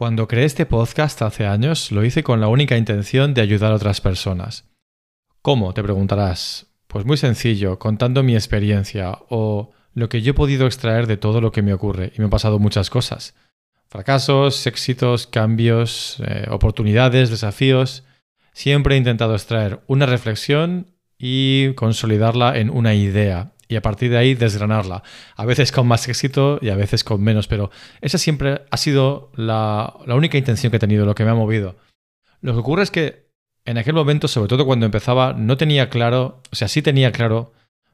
Cuando creé este podcast hace años, lo hice con la única intención de ayudar a otras personas. ¿Cómo? Te preguntarás. Pues muy sencillo, contando mi experiencia o lo que yo he podido extraer de todo lo que me ocurre, y me han pasado muchas cosas. Fracasos, éxitos, cambios, eh, oportunidades, desafíos. Siempre he intentado extraer una reflexión y consolidarla en una idea y a partir de ahí desgranarla. A veces con más éxito y a veces con menos, pero esa siempre ha sido la, la única intención que he tenido, lo que me ha movido. Lo que ocurre es que en aquel momento, sobre todo cuando empezaba, no tenía claro, o sea, sí tenía claro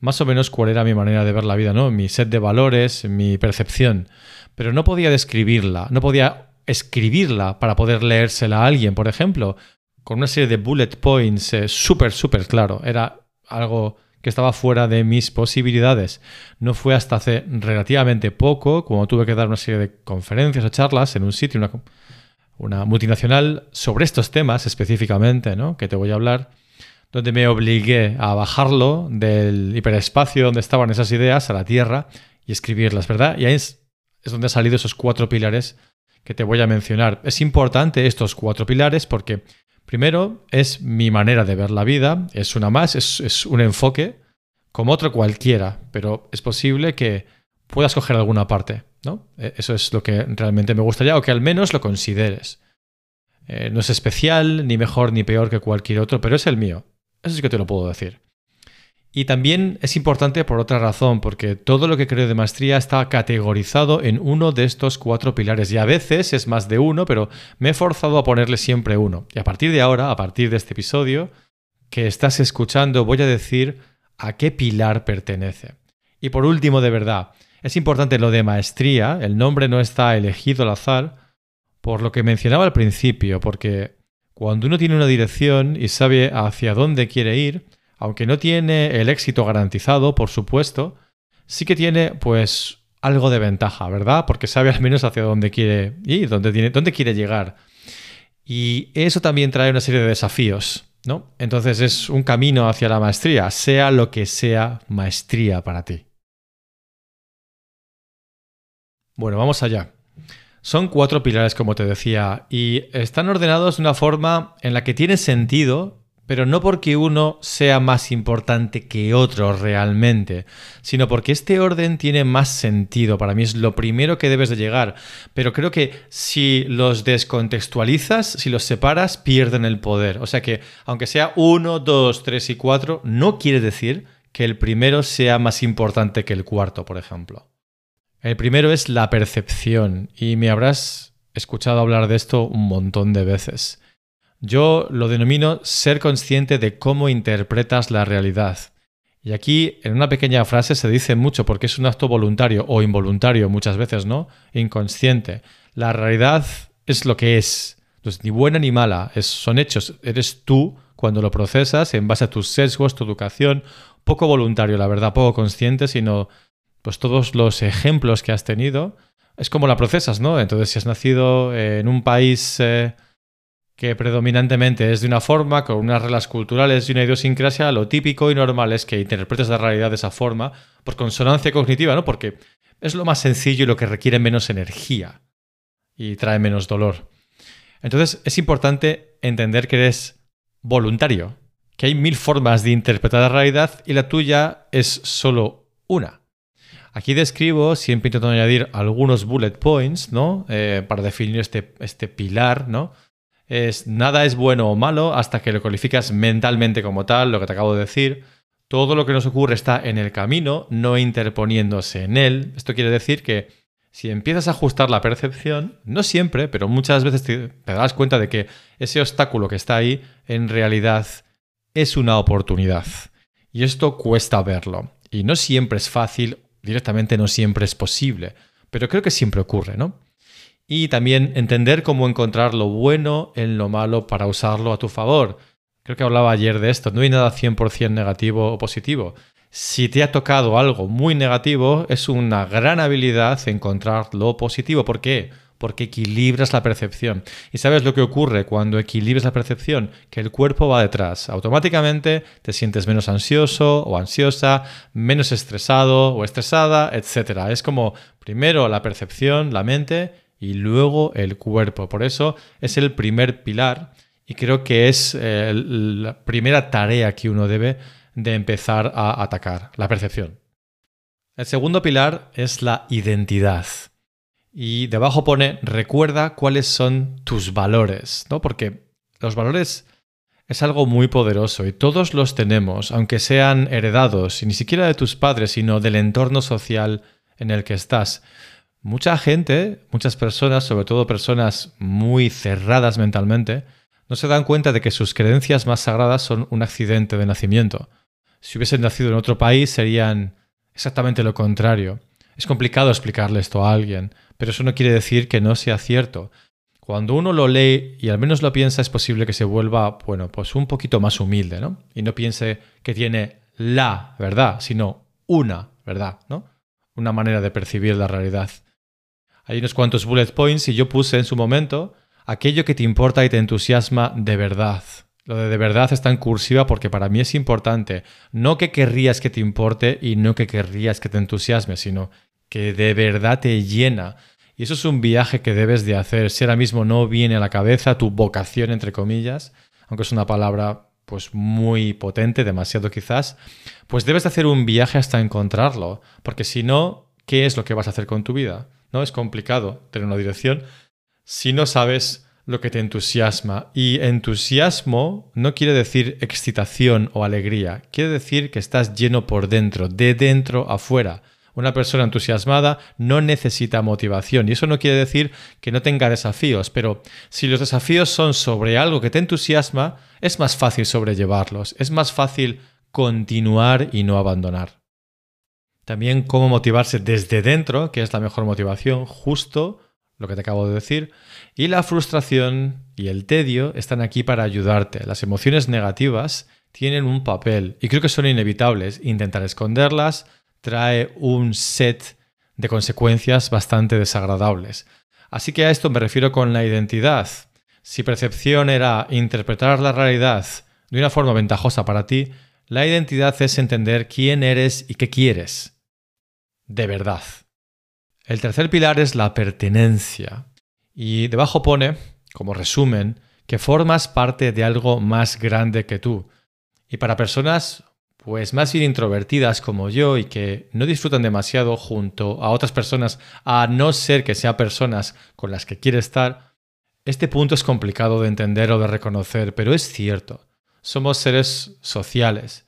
más o menos cuál era mi manera de ver la vida, ¿no? Mi set de valores, mi percepción, pero no podía describirla, no podía escribirla para poder leérsela a alguien, por ejemplo, con una serie de bullet points eh, súper, súper claro. Era algo que estaba fuera de mis posibilidades. No fue hasta hace relativamente poco, como tuve que dar una serie de conferencias o charlas en un sitio, una, una multinacional, sobre estos temas específicamente, ¿no? que te voy a hablar, donde me obligué a bajarlo del hiperespacio donde estaban esas ideas a la Tierra y escribirlas, ¿verdad? Y ahí es, es donde han salido esos cuatro pilares que te voy a mencionar. Es importante estos cuatro pilares porque Primero, es mi manera de ver la vida, es una más, es, un enfoque como otro cualquiera, pero es posible que puedas coger alguna parte, ¿no? E, eso es lo que realmente me gustaría, o que al menos lo consideres. Eh, no es especial, ni mejor ni peor que cualquier otro, pero es el mío. Eso sí que te lo puedo decir. Y también es importante por otra razón, porque todo lo que creo de maestría está categorizado en uno de estos cuatro pilares. Y a veces es más de uno, pero me he forzado a ponerle siempre uno. Y a partir de ahora, a partir de este episodio que estás escuchando, voy a decir a qué pilar pertenece. Y por último, de verdad, es importante lo de maestría, el nombre no está elegido al azar, por lo que mencionaba al principio, porque cuando uno tiene una dirección y sabe hacia dónde quiere ir, aunque no tiene el éxito garantizado, por supuesto, sí que tiene pues algo de ventaja, ¿verdad? Porque sabe al menos hacia dónde quiere ir, dónde, tiene, dónde quiere llegar. Y eso también trae una serie de desafíos, ¿no? Entonces es un camino hacia la maestría, sea lo que sea maestría para ti. Bueno, vamos allá. Son cuatro pilares, como te decía, y están ordenados de una forma en la que tiene sentido pero no porque uno sea más importante que otro realmente, sino porque este orden tiene más sentido. Para mí es lo primero que debes de llegar. Pero creo que si los descontextualizas, si los separas, pierden el poder. O sea que, aunque sea uno, dos, tres y cuatro, no quiere decir que el primero sea más importante que el cuarto, por ejemplo. El primero es la percepción, y me habrás escuchado hablar de esto un montón de veces. Yo lo denomino ser consciente de cómo interpretas la realidad. Y aquí, en una pequeña frase, se dice mucho porque es un acto voluntario o involuntario muchas veces, ¿no? Inconsciente. La realidad es lo que es. Entonces, ni buena ni mala. Es, son hechos. Eres tú cuando lo procesas en base a tus sesgos, tu educación. Poco voluntario, la verdad, poco consciente, sino pues todos los ejemplos que has tenido. Es como la procesas, ¿no? Entonces, si has nacido en un país... Eh, que predominantemente es de una forma, con unas reglas culturales y una idiosincrasia, lo típico y normal es que interpretes la realidad de esa forma, por consonancia cognitiva, ¿no? Porque es lo más sencillo y lo que requiere menos energía y trae menos dolor. Entonces es importante entender que eres voluntario, que hay mil formas de interpretar la realidad y la tuya es solo una. Aquí describo, siempre intento añadir algunos bullet points, ¿no? Eh, para definir este, este pilar, ¿no? Es nada es bueno o malo hasta que lo cualificas mentalmente como tal, lo que te acabo de decir. Todo lo que nos ocurre está en el camino, no interponiéndose en él. Esto quiere decir que si empiezas a ajustar la percepción, no siempre, pero muchas veces te, te das cuenta de que ese obstáculo que está ahí en realidad es una oportunidad. Y esto cuesta verlo. Y no siempre es fácil, directamente no siempre es posible, pero creo que siempre ocurre, ¿no? Y también entender cómo encontrar lo bueno en lo malo para usarlo a tu favor. Creo que hablaba ayer de esto, no hay nada 100% negativo o positivo. Si te ha tocado algo muy negativo, es una gran habilidad encontrar lo positivo. ¿Por qué? Porque equilibras la percepción. ¿Y sabes lo que ocurre cuando equilibras la percepción? Que el cuerpo va detrás. Automáticamente te sientes menos ansioso o ansiosa, menos estresado o estresada, etc. Es como primero la percepción, la mente, y luego el cuerpo. Por eso es el primer pilar y creo que es eh, la primera tarea que uno debe de empezar a atacar, la percepción. El segundo pilar es la identidad. Y debajo pone, recuerda cuáles son tus valores, ¿no? Porque los valores es algo muy poderoso y todos los tenemos, aunque sean heredados, y ni siquiera de tus padres, sino del entorno social en el que estás. Mucha gente, muchas personas, sobre todo personas muy cerradas mentalmente, no se dan cuenta de que sus creencias más sagradas son un accidente de nacimiento. Si hubiesen nacido en otro país serían exactamente lo contrario. Es complicado explicarle esto a alguien, pero eso no quiere decir que no sea cierto. Cuando uno lo lee y al menos lo piensa, es posible que se vuelva, bueno, pues un poquito más humilde, ¿no? Y no piense que tiene la verdad, sino una verdad, ¿no? Una manera de percibir la realidad. Hay unos cuantos bullet points y yo puse en su momento aquello que te importa y te entusiasma de verdad. Lo de de verdad está en cursiva porque para mí es importante. No que querrías que te importe y no que querrías que te entusiasme, sino que de verdad te llena. Y eso es un viaje que debes de hacer. Si ahora mismo no viene a la cabeza tu vocación, entre comillas, aunque es una palabra pues muy potente, demasiado quizás, pues debes de hacer un viaje hasta encontrarlo. Porque si no, ¿qué es lo que vas a hacer con tu vida? No es complicado tener una dirección si no sabes lo que te entusiasma. Y entusiasmo no quiere decir excitación o alegría, quiere decir que estás lleno por dentro, de dentro afuera. Una persona entusiasmada no necesita motivación y eso no quiere decir que no tenga desafíos, pero si los desafíos son sobre algo que te entusiasma, es más fácil sobrellevarlos, es más fácil continuar y no abandonar. También cómo motivarse desde dentro, que es la mejor motivación, justo lo que te acabo de decir, y la frustración y el tedio están aquí para ayudarte. Las emociones negativas tienen un papel y creo que son inevitables. Intentar esconderlas trae un set de consecuencias bastante desagradables. Así que a esto me refiero con la identidad. Si percepción era interpretar la realidad de una forma ventajosa para ti, la identidad es entender quién eres y qué quieres. De verdad. El tercer pilar es la pertenencia. Y debajo pone, como resumen, que formas parte de algo más grande que tú. Y para personas pues más bien introvertidas como yo y que no disfrutan demasiado junto a otras personas, a no ser que sean personas con las que quiere estar, este punto es complicado de entender o de reconocer, pero es cierto. Somos seres sociales.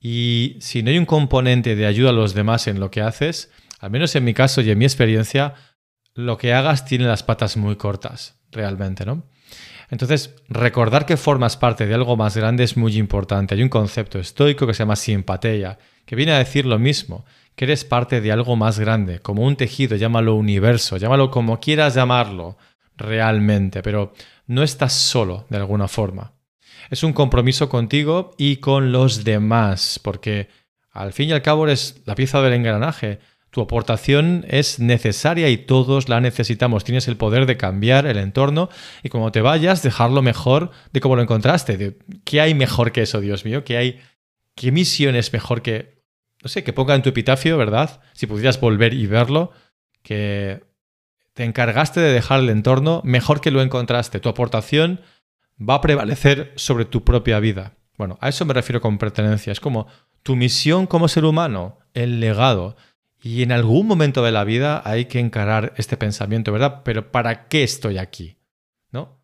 Y si no hay un componente de ayuda a los demás en lo que haces, al menos en mi caso y en mi experiencia, lo que hagas tiene las patas muy cortas, realmente, ¿no? Entonces, recordar que formas parte de algo más grande es muy importante. Hay un concepto estoico que se llama simpatia, que viene a decir lo mismo, que eres parte de algo más grande, como un tejido, llámalo universo, llámalo como quieras llamarlo realmente, pero no estás solo de alguna forma. Es un compromiso contigo y con los demás, porque al fin y al cabo eres la pieza del engranaje tu aportación es necesaria y todos la necesitamos. Tienes el poder de cambiar el entorno y cuando te vayas, dejarlo mejor de como lo encontraste. ¿Qué hay mejor que eso, Dios mío? ¿Qué hay? ¿Qué misión es mejor que, no sé, que ponga en tu epitafio, ¿verdad? Si pudieras volver y verlo, que te encargaste de dejar el entorno mejor que lo encontraste. Tu aportación va a prevalecer sobre tu propia vida. Bueno, a eso me refiero con pertenencia. Es como tu misión como ser humano, el legado. Y en algún momento de la vida hay que encarar este pensamiento, ¿verdad? Pero ¿para qué estoy aquí? ¿No?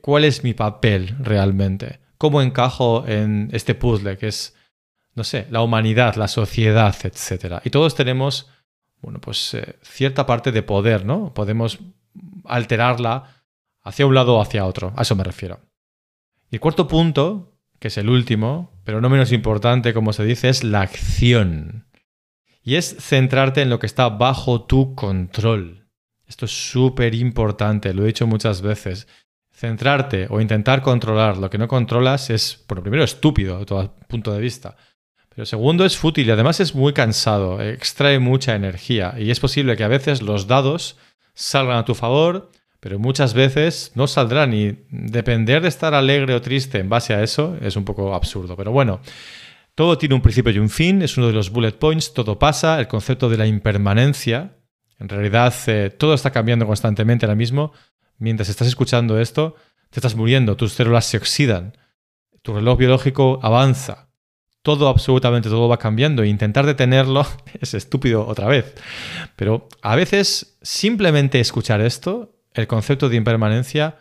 ¿Cuál es mi papel realmente? ¿Cómo encajo en este puzzle que es, no sé, la humanidad, la sociedad, etcétera? Y todos tenemos, bueno, pues eh, cierta parte de poder, ¿no? Podemos alterarla hacia un lado o hacia otro. A eso me refiero. Y el cuarto punto, que es el último, pero no menos importante, como se dice, es la acción. Y es centrarte en lo que está bajo tu control. Esto es súper importante, lo he dicho muchas veces. Centrarte o intentar controlar lo que no controlas es, por lo primero, estúpido de todo punto de vista. Pero segundo, es fútil y además es muy cansado, extrae mucha energía y es posible que a veces los dados salgan a tu favor, pero muchas veces no saldrán y depender de estar alegre o triste en base a eso es un poco absurdo. Pero bueno, todo tiene un principio y un fin, es uno de los bullet points, todo pasa, el concepto de la impermanencia En realidad, eh, todo está cambiando constantemente ahora mismo. Mientras estás escuchando esto, te estás muriendo, tus células se oxidan, tu reloj biológico avanza. Todo, absolutamente todo va cambiando e intentar detenerlo es estúpido otra vez. Pero a veces simplemente escuchar esto, el concepto de impermanencia,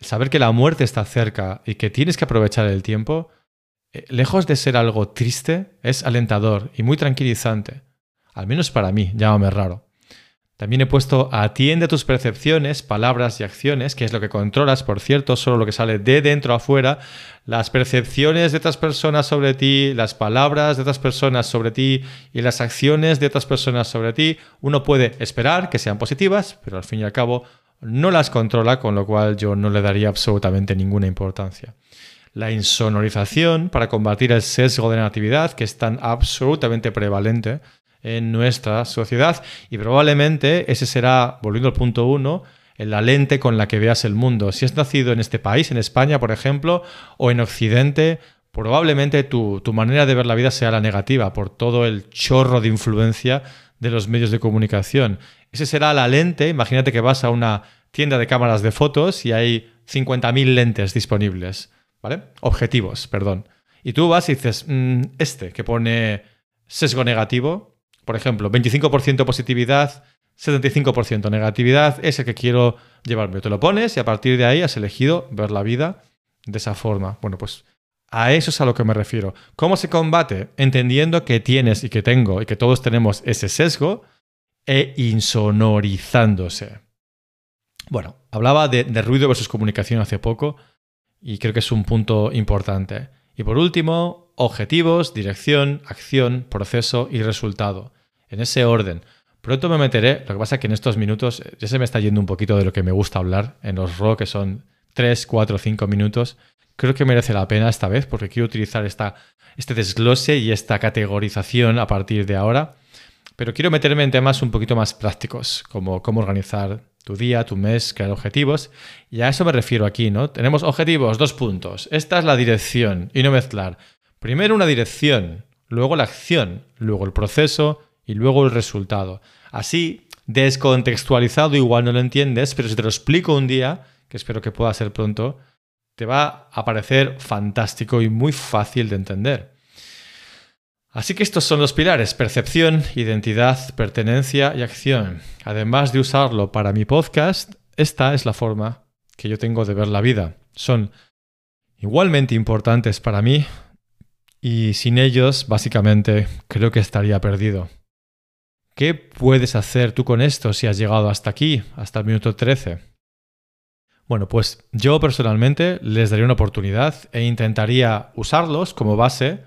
saber que la muerte está cerca y que tienes que aprovechar el tiempo, eh, lejos de ser algo triste, es alentador y muy tranquilizante. Al menos para mí, llámame raro. También he puesto atiende tus percepciones, palabras y acciones, que es lo que controlas, por cierto, solo lo que sale de dentro a afuera, las percepciones de otras personas sobre ti, las palabras de otras personas sobre ti y las acciones de otras personas sobre ti. Uno puede esperar que sean positivas, pero al fin y al cabo no las controla, con lo cual yo no le daría absolutamente ninguna importancia. La insonorización para combatir el sesgo de negatividad, que es tan absolutamente prevalente en nuestra sociedad y probablemente ese será, volviendo al punto uno, la lente con la que veas el mundo. Si has nacido en este país, en España, por ejemplo, o en Occidente, probablemente tu, tu, manera de ver la vida sea la negativa por todo el chorro de influencia de los medios de comunicación. Ese será la lente. Imagínate que vas a una tienda de cámaras de fotos y hay 50.000 lentes disponibles, ¿vale? Objetivos, perdón. Y tú vas y dices, mm, este que pone sesgo negativo, por ejemplo, 25% positividad, 75% negatividad, es que quiero llevarme. Te lo pones y a partir de ahí has elegido ver la vida de esa forma. Bueno, pues a eso es a lo que me refiero. ¿Cómo se combate? Entendiendo que tienes y que tengo y que todos tenemos ese sesgo e insonorizándose. Bueno, hablaba de, de ruido versus comunicación hace poco y creo que es un punto importante. Y por último, objetivos, dirección, acción, proceso y resultado. En ese orden. Pronto me meteré, lo que pasa es que en estos minutos eh, ya se me está yendo un poquito de lo que me gusta hablar en los RAW, que son 3, 4, 5 minutos. Creo que merece la pena esta vez porque quiero utilizar esta, este desglose y esta categorización a partir de ahora. Pero quiero meterme en temas un poquito más prácticos, como cómo organizar tu día, tu mes, crear objetivos. Y a eso me refiero aquí, ¿no? Tenemos objetivos, dos puntos. Esta es la dirección y no mezclar. Primero una dirección, luego la acción, luego el proceso y luego el resultado. Así, descontextualizado igual no lo entiendes, pero si te lo explico un día, que espero que pueda ser pronto, te va a parecer fantástico y muy fácil de entender. Así que estos son los pilares, percepción, identidad, pertenencia y acción. Además de usarlo para mi podcast, esta es la forma que yo tengo de ver la vida. Son igualmente importantes para mí, y sin ellos, básicamente, creo que estaría perdido. ¿Qué puedes hacer tú con esto si has llegado hasta aquí, hasta el minuto 13? Bueno, pues yo personalmente les daría una oportunidad e intentaría usarlos como base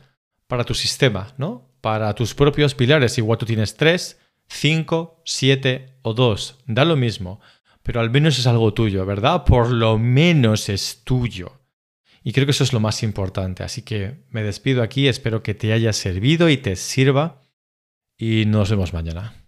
para tu sistema, ¿no? Para tus propios pilares. Igual tú tienes 3, 5, 7 o 2. Da lo mismo. Pero al menos es algo tuyo, ¿verdad? Por lo menos es tuyo. Y creo que eso es lo más importante. Así que me despido aquí, espero que te haya servido y te sirva y nos vemos mañana.